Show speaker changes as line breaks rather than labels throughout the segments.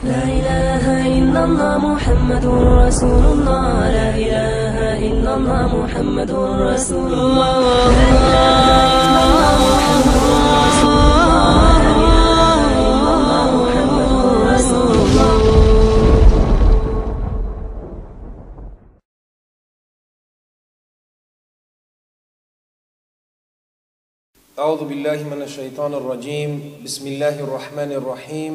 لا إله إلا الله محمد رسول الله لا إله إلا الله محمد رسول الله لا إله إلا الله محمد رسول الله
أعوذ بالله من الشيطان الرجيم. بسم الله الرحمن الرحيم.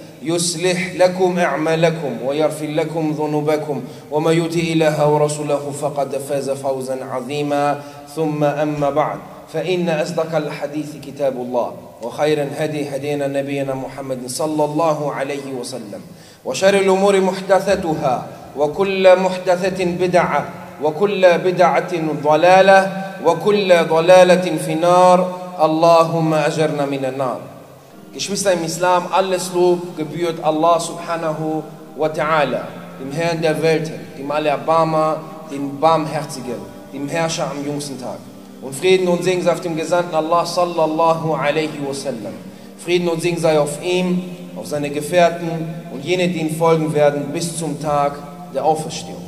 يصلح لكم أعمالكم ويغفر لكم ذنوبكم وما يطع الله ورسوله فقد فاز فوزا عظيما. ثم أما بعد فإن أصدق الحديث كتاب الله وخير الهدي هدينا نبينا محمد صلى الله عليه وسلم وشر الأمور محدثتها وكل محدثة بدعة وكل بدعة ضلالة وكل ضلالة في النار. اللهم أجرنا من النار. Geschwister im Islam, alles Lob gebührt Allah subhanahu wa ta'ala, dem Herrn der Welten, dem Allerbarmer, dem Barmherzigen, dem Herrscher am jüngsten Tag. Und Frieden und Segen sei auf dem Gesandten Allah sallallahu alaihi wasallam. Frieden und Segen sei auf ihm, auf seine Gefährten und jene, die ihm folgen werden bis zum Tag der Auferstehung.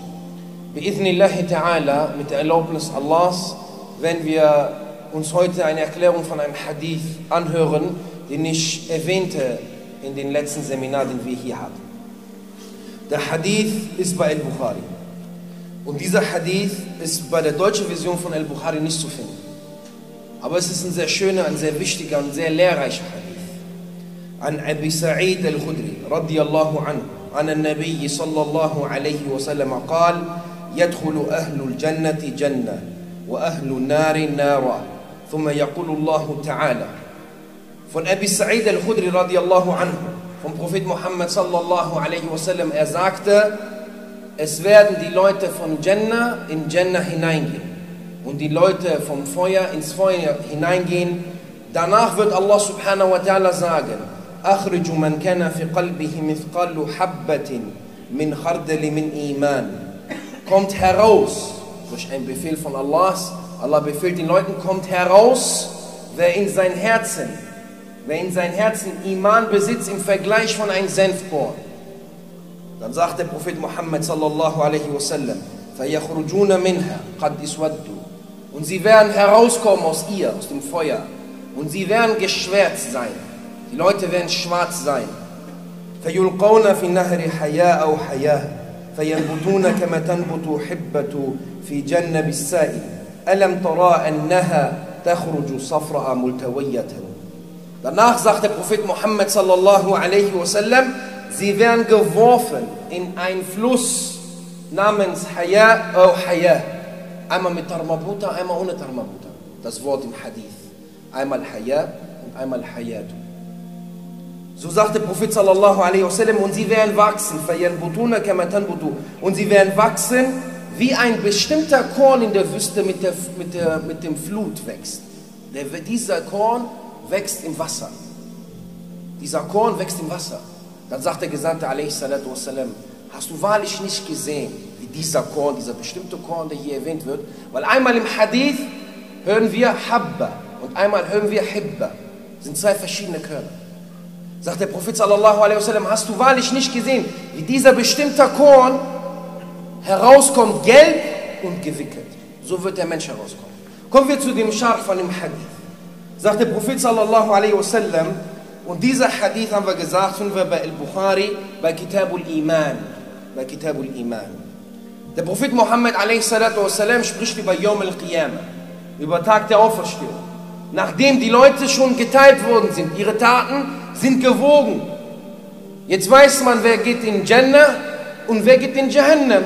Bi'ithnillahi ta'ala, mit der Erlaubnis Allahs, wenn wir uns heute eine Erklärung von einem Hadith anhören, den ich erwähnte in den letzten Seminaren, den wir hier hatten. Der Hadith ist bei Al-Bukhari. Und dieser Hadith ist bei der deutschen Version von Al-Bukhari nicht zu finden. Aber es ist ein sehr schöner, ein sehr wichtiger und sehr lehrreicher Hadith. عن أبي سعيد الخدري رضي الله عنه عن النبي صلى الله عليه وسلم قال يدخل أهل الجنة جنة وأهل النار نارا ثم يقول الله تعالى von Abi Sa'id al-Khudri radiallahu anhu, vom Prophet Muhammad sallallahu alaihi wasallam, er sagte, es werden die Leute von Jannah in Jannah hineingehen und die Leute vom Feuer ins Feuer hineingehen. Danach wird Allah subhanahu wa ta'ala sagen, أخرج من كان في قلبه مثقال حبة من خردل من إيمان kommt heraus durch einen Befehl von Allah Allah befiehlt den Leuten kommt heraus wer in sein Herzen wer in sein Herzen Iman besitzt im Vergleich von einem Senfkorn. Dann sagt der Prophet Muhammad sallallahu alaihi wasallam, فَيَخْرُجُونَ مِنْهَا قَدْ إِسْوَدُّ Und sie werden herauskommen aus ihr, aus dem Feuer. Und sie werden geschwärzt sein. Die Leute werden schwarz sein. فَيُلْقَوْنَ فِي النَّهْرِ حَيَاءَ أَوْ حَيَاءَ فَيَنْبُتُونَ كَمَا تَنْبُتُ حِبَّةُ في جنب السائل ألم ترى أنها تخرج صفراء ملتوية Danach sagt der Prophet Muhammad sallallahu alaihi wasallam, sie werden geworfen in einen Fluss namens Haya oder Haya. Einmal mit Tarmabuta, einmal ohne Tarmabuta. Das Wort im Hadith. Einmal Haya und einmal Hayatu. So sagt der Prophet sallallahu alaihi wasallam, und sie werden wachsen, und sie werden wachsen, wie ein bestimmter Korn in der Wüste mit, der, mit, der, mit dem Flut wächst. Der, dieser Korn wächst im Wasser. Dieser Korn wächst im Wasser. Dann sagt der Gesandte wassalam, hast du wahrlich nicht gesehen, wie dieser Korn, dieser bestimmte Korn, der hier erwähnt wird, weil einmal im Hadith hören wir Habba und einmal hören wir Hibba. Sind zwei verschiedene Körner. Sagt der Prophet sallallahu hast du wahrlich nicht gesehen, wie dieser bestimmte Korn herauskommt, gelb und gewickelt. So wird der Mensch herauskommen. Kommen wir zu dem Scharf von dem Hadith sagt der Prophet sallallahu alaihi wasallam, und dieser Hadith haben wir gesagt, finden wir bei Al-Bukhari, bei Kitabul Iman. Bei Kitabul Iman. Der Prophet Muhammad wasallam spricht über Yom al-Qiyamah, über Tag der Auferstehung. nachdem die Leute schon geteilt worden sind. Ihre Taten sind gewogen. Jetzt weiß man, wer geht in Jannah und wer geht in Jahannam.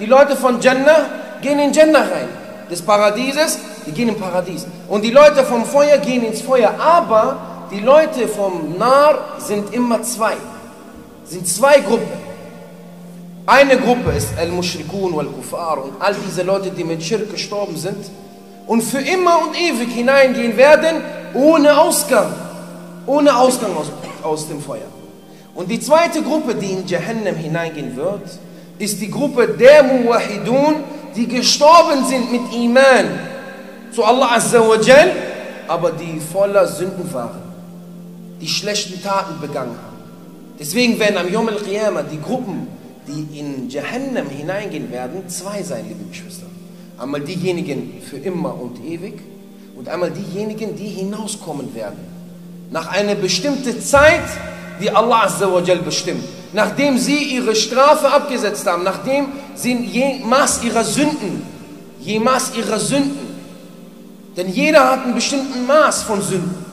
Die Leute von Jannah gehen in Jannah rein. Des Paradieses, die gehen im Paradies. Und die Leute vom Feuer gehen ins Feuer. Aber die Leute vom Nar sind immer zwei. Sind zwei Gruppen. Eine Gruppe ist Al-Mushrikun wal-Kufar und all diese Leute, die mit Schirk gestorben sind und für immer und ewig hineingehen werden, ohne Ausgang. Ohne Ausgang aus, aus dem Feuer. Und die zweite Gruppe, die in Jahannam hineingehen wird, ist die Gruppe der Muwahidun, die gestorben sind mit Iman zu Allah Azza wa Jal, aber die voller Sünden waren, die schlechten Taten begangen haben. Deswegen werden am Yom al-Qiyamah die Gruppen, die in Jahannam hineingehen werden, zwei sein, liebe Geschwister. Einmal diejenigen für immer und ewig und einmal diejenigen, die hinauskommen werden. Nach einer bestimmten Zeit, die Allah Azza wa Jal bestimmt. Nachdem sie ihre Strafe abgesetzt haben, nachdem sie je Maß ihrer Sünden, je Maß ihrer Sünden, denn jeder hat einen bestimmten Maß von Sünden.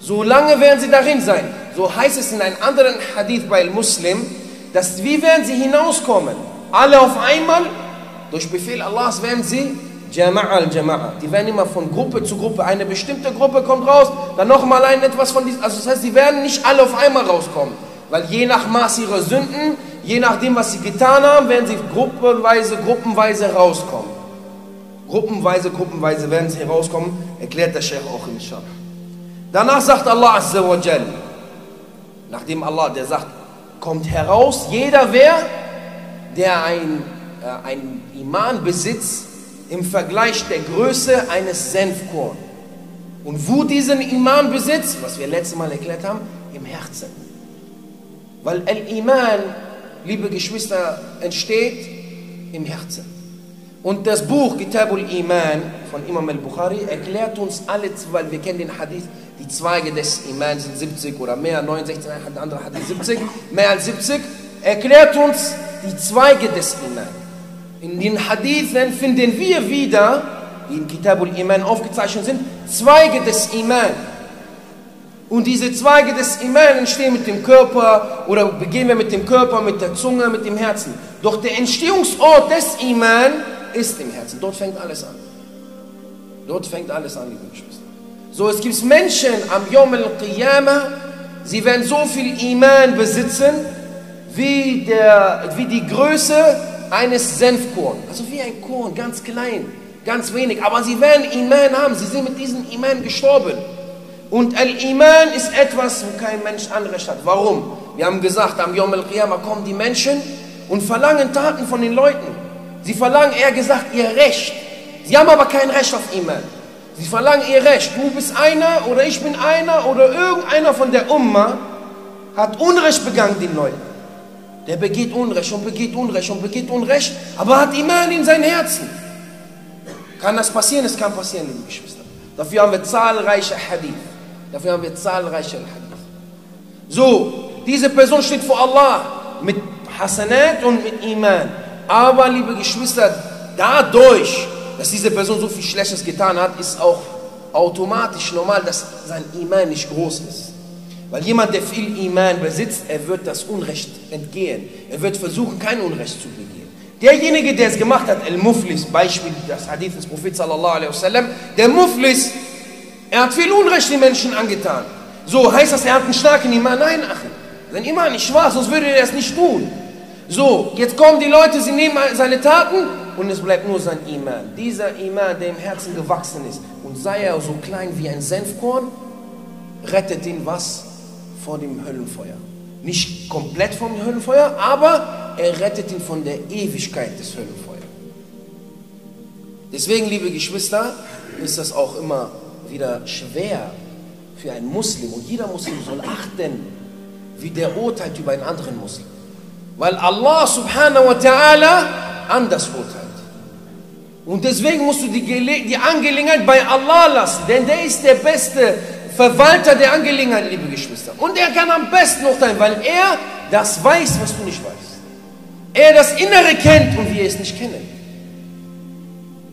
So lange werden sie darin sein. So heißt es in einem anderen Hadith bei Muslim, dass wie werden sie hinauskommen? Alle auf einmal? Durch Befehl Allahs werden sie Jama'a al-Jama'a. Die werden immer von Gruppe zu Gruppe. Eine bestimmte Gruppe kommt raus, dann nochmal ein etwas von diesem. Also das heißt, sie werden nicht alle auf einmal rauskommen. Weil je nach Maß ihrer Sünden, je nachdem, was sie getan haben, werden sie gruppenweise, gruppenweise rauskommen. Gruppenweise, gruppenweise werden sie rauskommen, erklärt der Sheikh auch in Schar. Danach sagt Allah Azza wa Jal, nachdem Allah, der sagt, kommt heraus, jeder wer, der ein, äh, ein Iman besitzt, im Vergleich der Größe eines Senfkorn. Und wo diesen Iman besitzt, was wir letztes Mal erklärt haben, im Herzen. Weil Al-Iman, liebe Geschwister, entsteht im Herzen. Und das Buch Kitabul Iman von Imam al-Bukhari erklärt uns alle, weil wir kennen den Hadith, die Zweige des Iman sind 70 oder mehr, 69, ein anderer Hadith 70, mehr als 70, erklärt uns die Zweige des Iman. In den Hadithen finden wir wieder, die in Kitabul Iman aufgezeichnet sind, Zweige des Iman. Und diese Zweige des Iman entstehen mit dem Körper oder beginnen wir mit dem Körper, mit der Zunge, mit dem Herzen. Doch der Entstehungsort des Iman ist im Herzen. Dort fängt alles an. Dort fängt alles an, liebe Geschwister. So, es gibt Menschen am Yom al-Qiyamah, sie werden so viel Iman besitzen, wie, der, wie die Größe eines Senfkorn. Also wie ein Korn, ganz klein, ganz wenig. Aber sie werden Iman haben. Sie sind mit diesem Iman gestorben. Und Al-Iman ist etwas, wo kein Mensch Anrecht hat. Warum? Wir haben gesagt, am Yom Al-Qiyamah kommen die Menschen und verlangen Taten von den Leuten. Sie verlangen eher gesagt ihr Recht. Sie haben aber kein Recht auf Iman. Sie verlangen ihr Recht. Du bist einer oder ich bin einer oder irgendeiner von der Umma hat Unrecht begangen den Leuten. Der begeht Unrecht und begeht Unrecht und begeht Unrecht, aber hat Iman in seinem Herzen. Kann das passieren? Es kann passieren, liebe Geschwister. Dafür haben wir zahlreiche Hadith. Dafür haben wir zahlreiche Hadith. So, diese Person steht vor Allah mit Hasanat und mit Iman. Aber, liebe Geschwister, dadurch, dass diese Person so viel Schlechtes getan hat, ist auch automatisch normal, dass sein Iman nicht groß ist. Weil jemand, der viel Iman besitzt, er wird das Unrecht entgehen. Er wird versuchen, kein Unrecht zu begehen. Derjenige, der es gemacht hat, El-Muflis, Beispiel das Hadith des Propheten sallallahu alaihi wasallam, der Muflis, er hat viel Unrecht den Menschen angetan. So, heißt das, er hat einen starken Iman? Nein, ach, sein Iman nicht wahr, sonst würde er es nicht tun. So, jetzt kommen die Leute, sie nehmen seine Taten und es bleibt nur sein Iman. Dieser Iman, der im Herzen gewachsen ist und sei er so klein wie ein Senfkorn, rettet ihn was? Vor dem Höllenfeuer. Nicht komplett vom Höllenfeuer, aber er rettet ihn von der Ewigkeit des Höllenfeuers. Deswegen, liebe Geschwister, ist das auch immer wieder schwer für einen Muslim. Und jeder Muslim soll achten, wie der urteilt über einen anderen Muslim. Weil Allah subhanahu wa ta'ala anders urteilt. Und deswegen musst du die, die Angelegenheit bei Allah lassen, denn der ist der beste Verwalter der Angelegenheit, liebe Geschwister. Und er kann am besten urteilen, weil er das weiß, was du nicht weißt. Er das Innere kennt und wir es nicht kennen.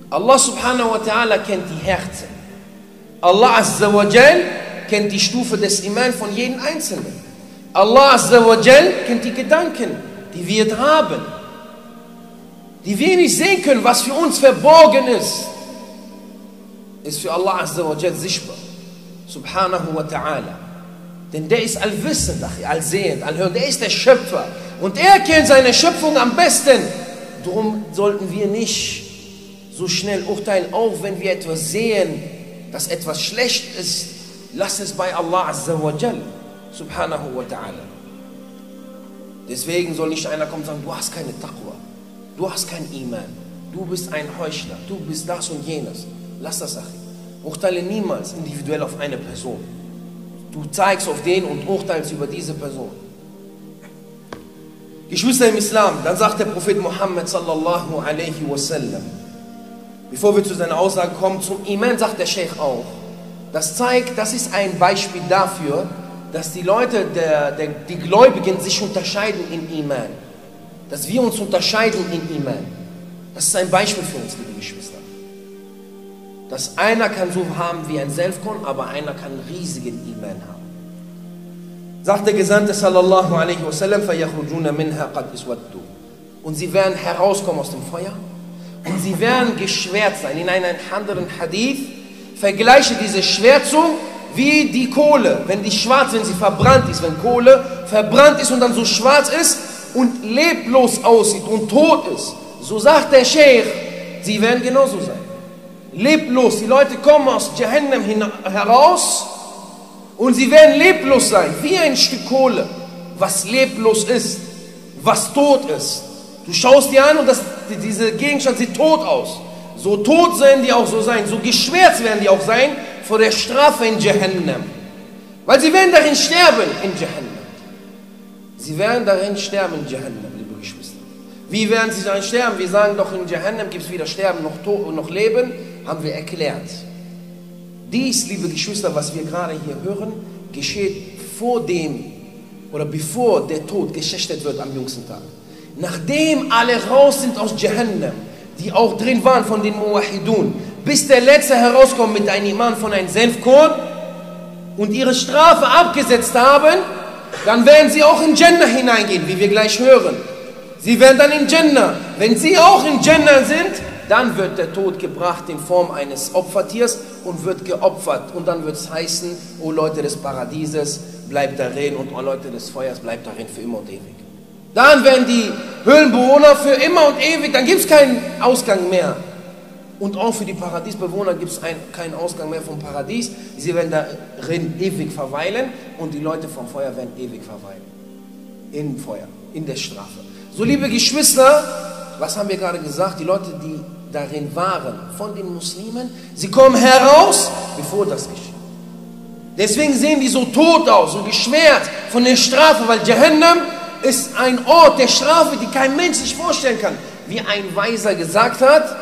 Allah subhanahu wa ta'ala kennt die Herzen. Allah azza wa jal kennt die Stufe des Iman von jedem Einzelnen. Allah azza wa jal kennt die Gedanken, die wir haben. Die wir nicht sehen können, was für uns verborgen ist, ist für Allah azza wa jal sichtbar. Subhanahu wa ta'ala. Denn der ist allwissend, allsehend, allhörend. Der ist der Schöpfer. Und er kennt seine Schöpfung am besten. Darum sollten wir nicht so schnell urteilen, auch wenn wir etwas sehen, dass etwas schlecht ist. Lass es bei Allah Azza wa Jal, subhanahu wa ta'ala. Deswegen soll nicht einer kommen und sagen, du hast keine Taqwa, du hast kein Iman, du bist ein Heuchler, du bist das und jenes. Lass das, Sache. Urteile niemals individuell auf eine Person. Du zeigst auf den und urteilst über diese Person. Geschwister im Islam, dann sagt der Prophet Muhammad sallallahu alaihi wasallam, bevor wir zu seiner Aussage kommen, zum Iman sagt der Sheikh auch, das zeigt, das ist ein Beispiel dafür, dass die Leute, der, der, die Gläubigen sich unterscheiden in Iman. Dass wir uns unterscheiden in Iman. Das ist ein Beispiel für uns, liebe Geschwister. Dass einer kann so haben wie ein Selfkorn, aber einer kann riesigen Iman haben. Sagt der Gesandte sallallahu alaihi wasallam, فَيَخْرُجُونَ مِنْهَا قَدْ إِسْوَدُّ Und sie werden herauskommen aus dem Feuer und sie werden geschwert sein. In einem anderen Hadith vergleiche diese Schwärzung wie die Kohle. Wenn die schwarz, wenn sie verbrannt ist, wenn Kohle verbrannt ist und dann so schwarz ist und leblos aussieht und tot ist, so sagt der Sheikh, sie werden genauso sein. Leblos, die Leute kommen aus Jahannam heraus und sie werden leblos sein, wie ein Stück Kohle, was leblos ist, was tot ist. Du schaust dir an und das, diese Gegenstand sieht tot aus. So tot werden die auch so sein, so geschwärzt werden die auch sein vor der Strafe in Jahannam. Weil sie werden darin sterben in Jahannam. Sie werden darin sterben in Jahannam, liebe Geschwister. Wie werden sie darin sterben? Wir sagen doch, in Jahannam gibt es weder Sterben noch, Tod, noch Leben, haben wir erklärt. Dies, liebe Geschwister, was wir gerade hier hören, geschieht vor dem oder bevor der Tod geschächtet wird am jüngsten Tag. Nachdem alle raus sind aus Jahannam, die auch drin waren von den Muwahidun, bis der Letzte herauskommt mit einem Iman von einem Senfkorn und ihre Strafe abgesetzt haben, dann werden sie auch in Jannah hineingehen, wie wir gleich hören. Sie werden dann in Jannah. Wenn sie auch in Jannah sind, dann wird der Tod gebracht in Form eines Opfertiers und wird geopfert. Und dann wird es heißen, o Leute des Paradieses, bleibt darin und o Leute des Feuers, bleibt darin für immer und ewig. Dann werden die Höhlenbewohner für immer und ewig, dann gibt es keinen Ausgang mehr. Und auch für die Paradiesbewohner gibt es keinen Ausgang mehr vom Paradies. Sie werden darin ewig verweilen und die Leute vom Feuer werden ewig verweilen. Im Feuer, in der Strafe. So, liebe Geschwister, was haben wir gerade gesagt? Die Leute, die darin waren, von den Muslimen, sie kommen heraus, bevor das geschieht. Deswegen sehen die so tot aus und geschwert von der Strafe, weil Jahannam ist ein Ort der Strafe, die kein Mensch sich vorstellen kann. Wie ein Weiser gesagt hat,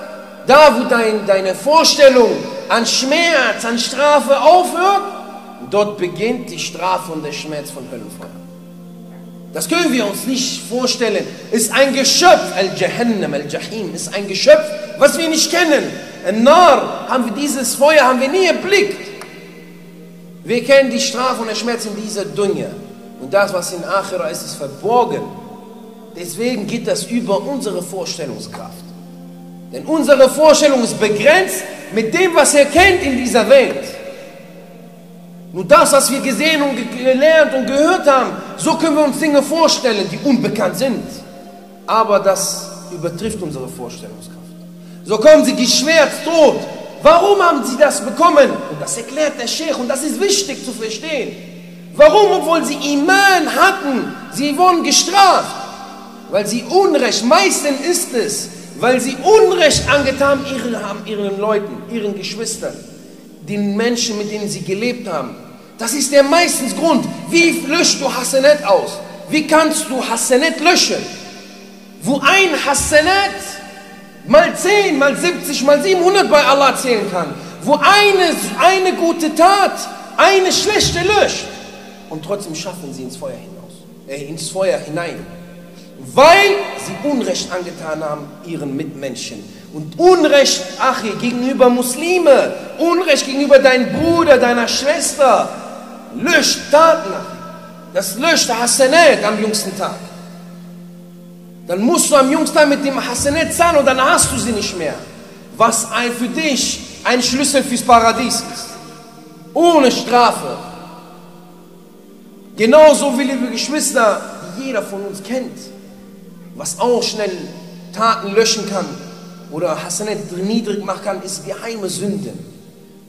da wo dein, deine Vorstellung an Schmerz, an Strafe aufhört, dort beginnt die Strafe und der Schmerz von Höllenfeuer. Das können wir uns nicht vorstellen. Ist ein Geschöpf, Al-Jahannam, Al-Jahim, ist ein Geschöpf, was wir nicht kennen. Ein Nar, haben wir dieses Feuer, haben wir nie erblickt. Wir kennen die Strafe und den Schmerz in dieser Dunya. Und das, was in Akhira ist, ist verborgen. Deswegen geht das über unsere Vorstellungskraft. Denn unsere Vorstellung ist begrenzt mit dem, was er kennt in dieser Welt. Nur das, was wir gesehen und gelernt und gehört haben, so können wir uns Dinge vorstellen, die unbekannt sind. Aber das übertrifft unsere Vorstellungskraft. So kommen sie geschwärzt tot. Warum haben sie das bekommen? Und das erklärt der Sheikh und das ist wichtig zu verstehen. Warum, obwohl sie Iman hatten, sie wurden gestraft? Weil sie Unrecht, meistens ist es, weil sie Unrecht angetan haben ihren Leuten, ihren Geschwistern, den Menschen, mit denen sie gelebt haben. Das ist der meistens Grund. Wie löscht du Hassanet aus? Wie kannst du Hassanet löschen? Wo ein Hassanet mal 10, mal 70, mal 700 bei Allah zählen kann. Wo eine, eine gute Tat eine schlechte löscht. Und trotzdem schaffen sie ins Feuer hinaus, äh, ins Feuer hinein. Weil sie Unrecht angetan haben ihren Mitmenschen. Und Unrecht, Achi, gegenüber Muslime, Unrecht gegenüber deinem Bruder, deiner Schwester, löscht Taten, Achi. Das löscht Hasanet am jüngsten Tag. Dann musst du am jüngsten Tag mit dem Hasanet zahlen und dann hast du sie nicht mehr. Was ein für dich ein Schlüssel fürs Paradies ist. Ohne Strafe. Genauso wie liebe Geschwister, die jeder von uns kennt, was auch schnell Taten löschen kann oder Hasanet niedrig machen kann, ist geheime Sünden.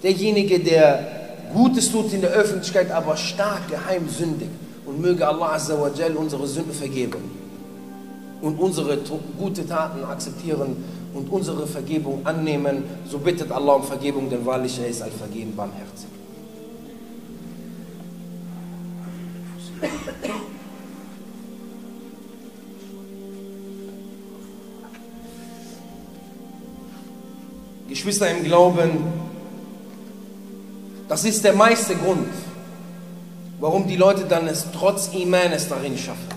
Derjenige, der Gutes tut in der Öffentlichkeit, aber stark geheim sündigt. Und möge Allah Azza wa Jal unsere Sünden vergeben und unsere gute Taten akzeptieren und unsere Vergebung annehmen. So bittet Allah um Vergebung, denn wahrlich er ist allvergeben, barmherzig. Geschwister im Glauben, das ist der meiste Grund, warum die Leute dann es trotz Iman es darin schaffen.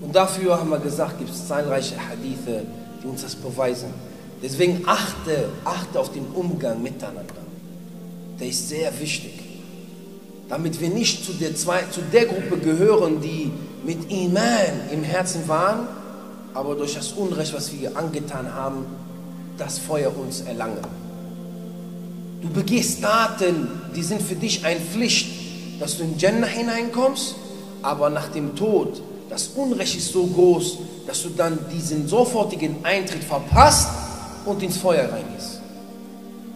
Und dafür haben wir gesagt, gibt es zahlreiche Hadithe, die uns das beweisen. Deswegen achte, achte auf den Umgang miteinander. Der ist sehr wichtig. Damit wir nicht zu der, zwei, zu der Gruppe gehören, die mit Iman im Herzen waren, aber durch das Unrecht, was wir angetan haben, das Feuer uns erlangen. Du begehst Taten, die sind für dich eine Pflicht, dass du in Jannah hineinkommst, aber nach dem Tod, das Unrecht ist so groß, dass du dann diesen sofortigen Eintritt verpasst und ins Feuer reingehst.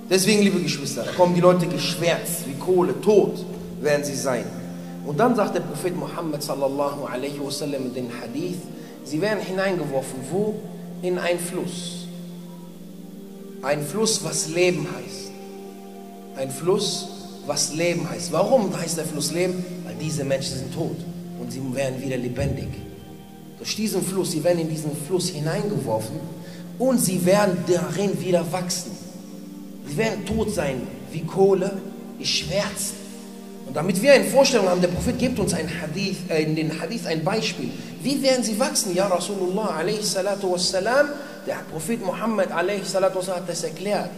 Deswegen, liebe Geschwister, da kommen die Leute geschwärzt, wie Kohle, tot werden sie sein. Und dann sagt der Prophet Muhammad sallallahu alaihi wasallam in den Hadith, sie werden hineingeworfen, wo? In einen Fluss. Ein Fluss, was Leben heißt. Ein Fluss, was Leben heißt. Warum heißt der Fluss Leben? Weil diese Menschen sind tot und sie werden wieder lebendig. Durch diesen Fluss, sie werden in diesen Fluss hineingeworfen und sie werden darin wieder wachsen. Sie werden tot sein wie Kohle, wie Schwärzen. Und damit wir eine Vorstellung haben, der Prophet gibt uns ein Hadith, äh, in den Hadith ein Beispiel. Wie werden sie wachsen? Ja, Rasulullah der Prophet Muhammad hat das erklärt.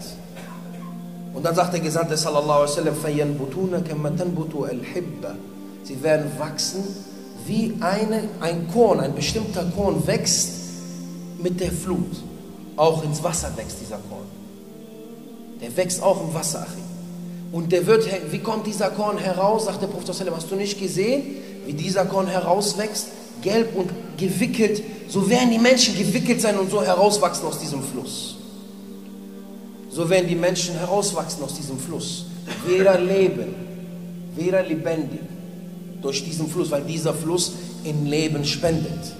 Und dann sagt der Gesandte sallallahu alaihi wasallam, Sie werden wachsen, wie eine, ein Korn, ein bestimmter Korn wächst mit der Flut. Auch ins Wasser wächst dieser Korn. Der wächst auch im Wasser, Und der wird, wie kommt dieser Korn heraus? Sagt der Prophet, hast du nicht gesehen, wie dieser Korn herauswächst? Gelb und gewickelt. So werden die Menschen gewickelt sein und so herauswachsen aus diesem Fluss. So werden die Menschen herauswachsen aus diesem Fluss. Weder leben, weder lebendig durch diesen Fluss, weil dieser Fluss in Leben spendet,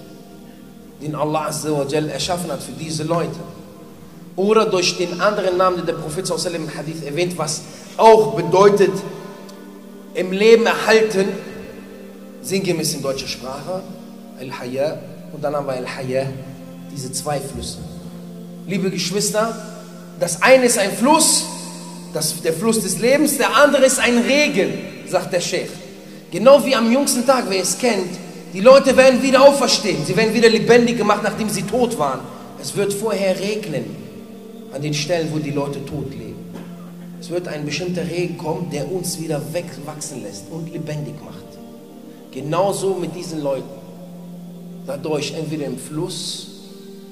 den Allah Azza wa Jal erschaffen hat für diese Leute. Oder durch den anderen Namen, den der Prophet im Hadith erwähnt, was auch bedeutet, im Leben erhalten, sinngemäß in deutscher Sprache, Al-Haya, und dann haben wir Al-Haya, diese zwei Flüsse. Liebe Geschwister, das eine ist ein Fluss, das, der Fluss des Lebens, der andere ist ein Regen, sagt der Sheikh. Genau wie am jüngsten Tag, wer es kennt, die Leute werden wieder auferstehen, sie werden wieder lebendig gemacht, nachdem sie tot waren. Es wird vorher regnen an den Stellen, wo die Leute tot leben. Es wird ein bestimmter Regen kommen, der uns wieder wegwachsen lässt und lebendig macht. Genauso mit diesen Leuten. Dadurch, entweder im Fluss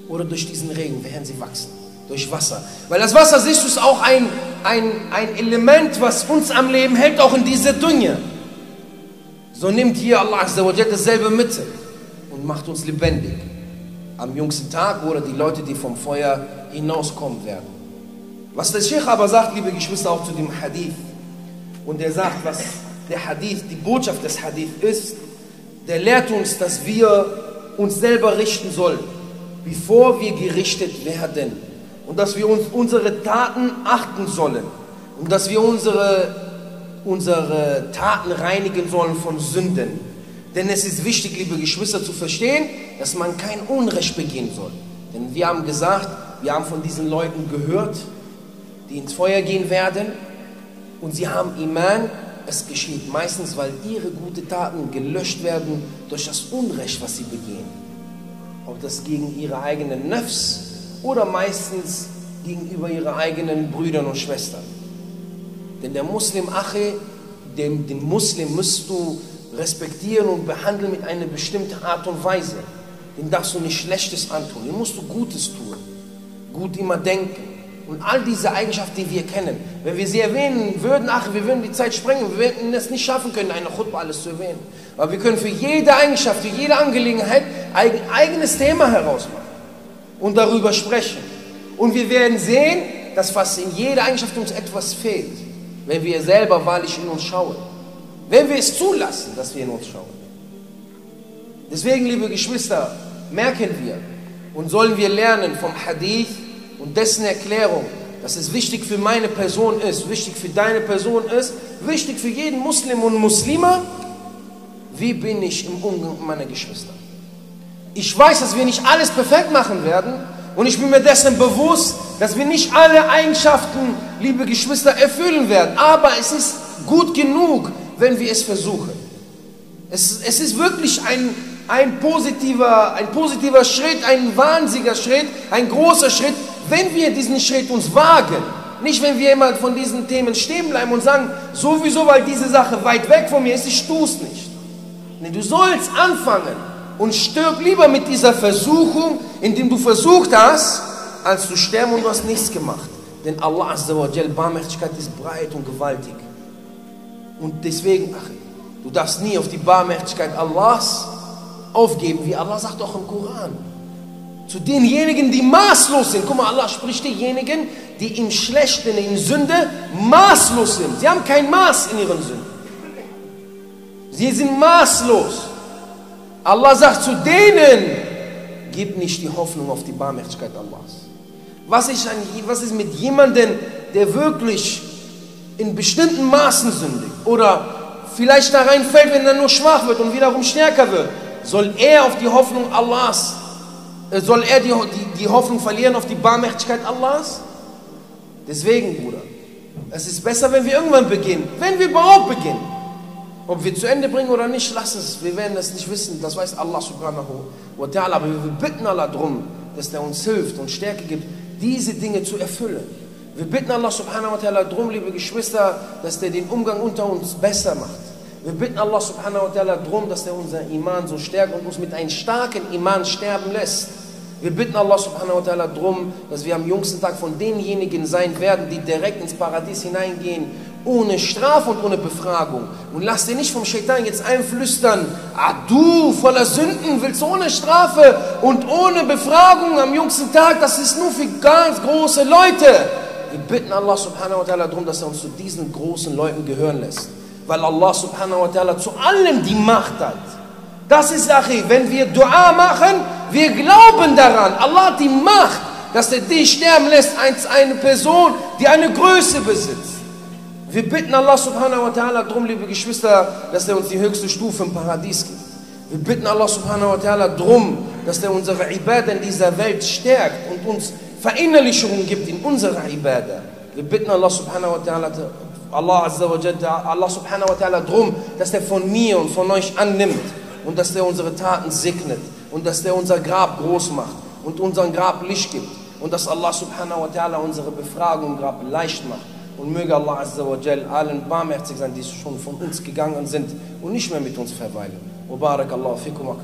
oder durch diesen Regen, werden sie wachsen. Durch Wasser. Weil das Wasser, siehst du, ist auch ein, ein, ein Element, was uns am Leben hält, auch in dieser Dunja. So nimmt hier Allah dasselbe mit und macht uns lebendig. Am jüngsten Tag oder die Leute, die vom Feuer hinauskommen werden. Was der Sheikh aber sagt, liebe Geschwister, auch zu dem Hadith, und er sagt, was der Hadith, die Botschaft des Hadith ist, der lehrt uns, dass wir uns selber richten sollen, bevor wir gerichtet werden. Und dass wir uns unsere Taten achten sollen. Und dass wir unsere, unsere Taten reinigen sollen von Sünden. Denn es ist wichtig, liebe Geschwister, zu verstehen, dass man kein Unrecht begehen soll. Denn wir haben gesagt, wir haben von diesen Leuten gehört, die ins Feuer gehen werden und sie haben Iman. Es geschieht meistens, weil ihre guten Taten gelöscht werden durch das Unrecht, was sie begehen. Ob das gegen ihre eigenen Nefs oder meistens gegenüber ihren eigenen Brüdern und Schwestern. Denn der Muslim Ache, den, den Muslim musst du respektieren und behandeln mit einer bestimmten Art und Weise. Den darfst du nicht Schlechtes antun, den musst du Gutes tun. Gut immer denken. Und all diese Eigenschaften, die wir kennen, wenn wir sie erwähnen würden, ach, wir würden die Zeit sprengen, wir würden es nicht schaffen können, eine Chutba alles zu erwähnen. Aber wir können für jede Eigenschaft, für jede Angelegenheit ein eigenes Thema herausmachen und darüber sprechen. Und wir werden sehen, dass fast in jeder Eigenschaft uns etwas fehlt, wenn wir selber wahrlich in uns schauen. Wenn wir es zulassen, dass wir in uns schauen. Deswegen, liebe Geschwister, merken wir und sollen wir lernen vom Hadith und dessen Erklärung, dass es wichtig für meine Person ist, wichtig für deine Person ist, wichtig für jeden Muslim und Muslima, wie bin ich im Umgang mit meiner Geschwister. Ich weiß, dass wir nicht alles perfekt machen werden und ich bin mir dessen bewusst, dass wir nicht alle Eigenschaften, liebe Geschwister, erfüllen werden. Aber es ist gut genug, wenn wir es versuchen. Es, es ist wirklich ein, ein, positiver, ein positiver Schritt, ein wahnsinniger Schritt, ein großer Schritt, wenn wir diesen Schritt uns wagen. Nicht, wenn wir immer von diesen Themen stehen bleiben und sagen, sowieso, weil diese Sache weit weg von mir ist, ich es nicht. Nee, du sollst anfangen und stirb lieber mit dieser Versuchung, indem du versucht hast, als zu sterben und du hast nichts gemacht. Denn Allah Azza wa Jal, Barmherzigkeit ist breit und gewaltig. Und deswegen, ach, du darfst nie auf die Barmherzigkeit Allahs aufgeben, wie Allah sagt auch im Koran. Zu denjenigen, die maßlos sind. Guck mal, Allah spricht diejenigen, die im Schlechten, in Sünde maßlos sind. Sie haben kein Maß in ihren Sünden. Sie sind maßlos. Allah sagt zu denen, gib nicht die Hoffnung auf die Barmherzigkeit Allahs. Was ist, ein, was ist mit jemandem, der wirklich in bestimmten Maßen sündigt oder vielleicht da reinfällt, wenn er nur schwach wird und wiederum stärker wird? Soll er auf die Hoffnung Allahs, äh, soll er die, die, die Hoffnung verlieren auf die Barmherzigkeit Allahs? Deswegen, Bruder, es ist besser, wenn wir irgendwann beginnen, wenn wir überhaupt beginnen. Ob wir zu Ende bringen oder nicht, lass es. Wir werden es nicht wissen. Das weiß Allah subhanahu wa ta'ala. Aber wir bitten Allah darum, dass er uns hilft und Stärke gibt, diese Dinge zu erfüllen. Wir bitten Allah subhanahu wa ta'ala darum, liebe Geschwister, dass er den Umgang unter uns besser macht. Wir bitten Allah subhanahu wa ta'ala darum, dass er unser Iman so stärkt und uns mit einem starken Iman sterben lässt. Wir bitten Allah subhanahu wa ta'ala darum, dass wir am jüngsten Tag von denjenigen sein werden, die direkt ins Paradies hineingehen, ohne Strafe und ohne Befragung. Und lass dir nicht vom Shaitan jetzt einflüstern, ah du voller Sünden willst ohne Strafe und ohne Befragung am jüngsten Tag, das ist nur für ganz große Leute. Wir bitten Allah subhanahu wa ta'ala darum, dass er uns zu diesen großen Leuten gehören lässt. Weil Allah subhanahu wa ta'ala zu allem die Macht hat. Das ist Sache, wenn wir Dua machen, wir glauben daran. Allah hat die Macht, dass er dich sterben lässt als eine Person, die eine Größe besitzt. Wir bitten Allah subhanahu wa ta'ala darum, liebe Geschwister, dass er uns die höchste Stufe im Paradies gibt. Wir bitten Allah subhanahu wa ta'ala darum, dass er unsere Ibadah in dieser Welt stärkt und uns Verinnerlichungen gibt in unserer Ibadah. Wir bitten Allah subhanahu wa ta'ala Allah, Allah subhanahu wa ta'ala darum, dass er von mir und von euch annimmt und dass er unsere Taten segnet und dass er unser Grab groß macht und unseren Grab Licht gibt und dass Allah subhanahu wa ta'ala unsere Befragung im Grab leicht macht. Und möge Allah Azza wa Jal allen barmherzig sein, die schon von uns gegangen sind und nicht mehr mit uns verweilen. Wa barakallahu fikum wa.